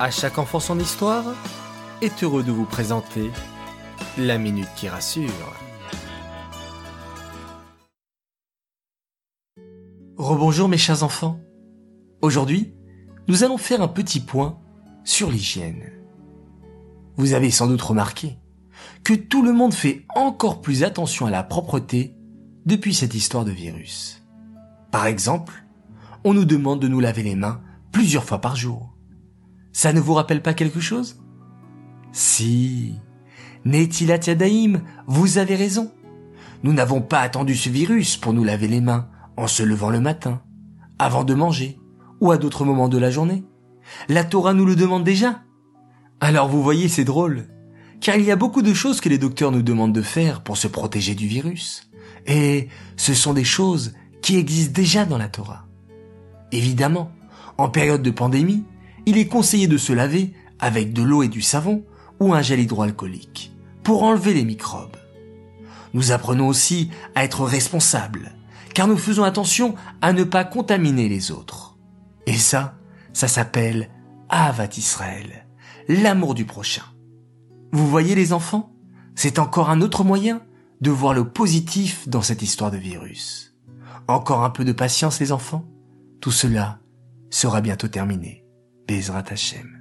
À chaque enfant son histoire est heureux de vous présenter la minute qui rassure. Rebonjour mes chers enfants. Aujourd'hui, nous allons faire un petit point sur l'hygiène. Vous avez sans doute remarqué que tout le monde fait encore plus attention à la propreté depuis cette histoire de virus. Par exemple, on nous demande de nous laver les mains plusieurs fois par jour. Ça ne vous rappelle pas quelque chose? Si. Netilat Yadaim, vous avez raison. Nous n'avons pas attendu ce virus pour nous laver les mains en se levant le matin, avant de manger, ou à d'autres moments de la journée. La Torah nous le demande déjà. Alors vous voyez, c'est drôle, car il y a beaucoup de choses que les docteurs nous demandent de faire pour se protéger du virus. Et ce sont des choses qui existent déjà dans la Torah. Évidemment, en période de pandémie, il est conseillé de se laver avec de l'eau et du savon ou un gel hydroalcoolique pour enlever les microbes. Nous apprenons aussi à être responsables, car nous faisons attention à ne pas contaminer les autres. Et ça, ça s'appelle Avat Israël, l'amour du prochain. Vous voyez les enfants, c'est encore un autre moyen de voir le positif dans cette histoire de virus. Encore un peu de patience les enfants, tout cela sera bientôt terminé. Bezrat Hashem.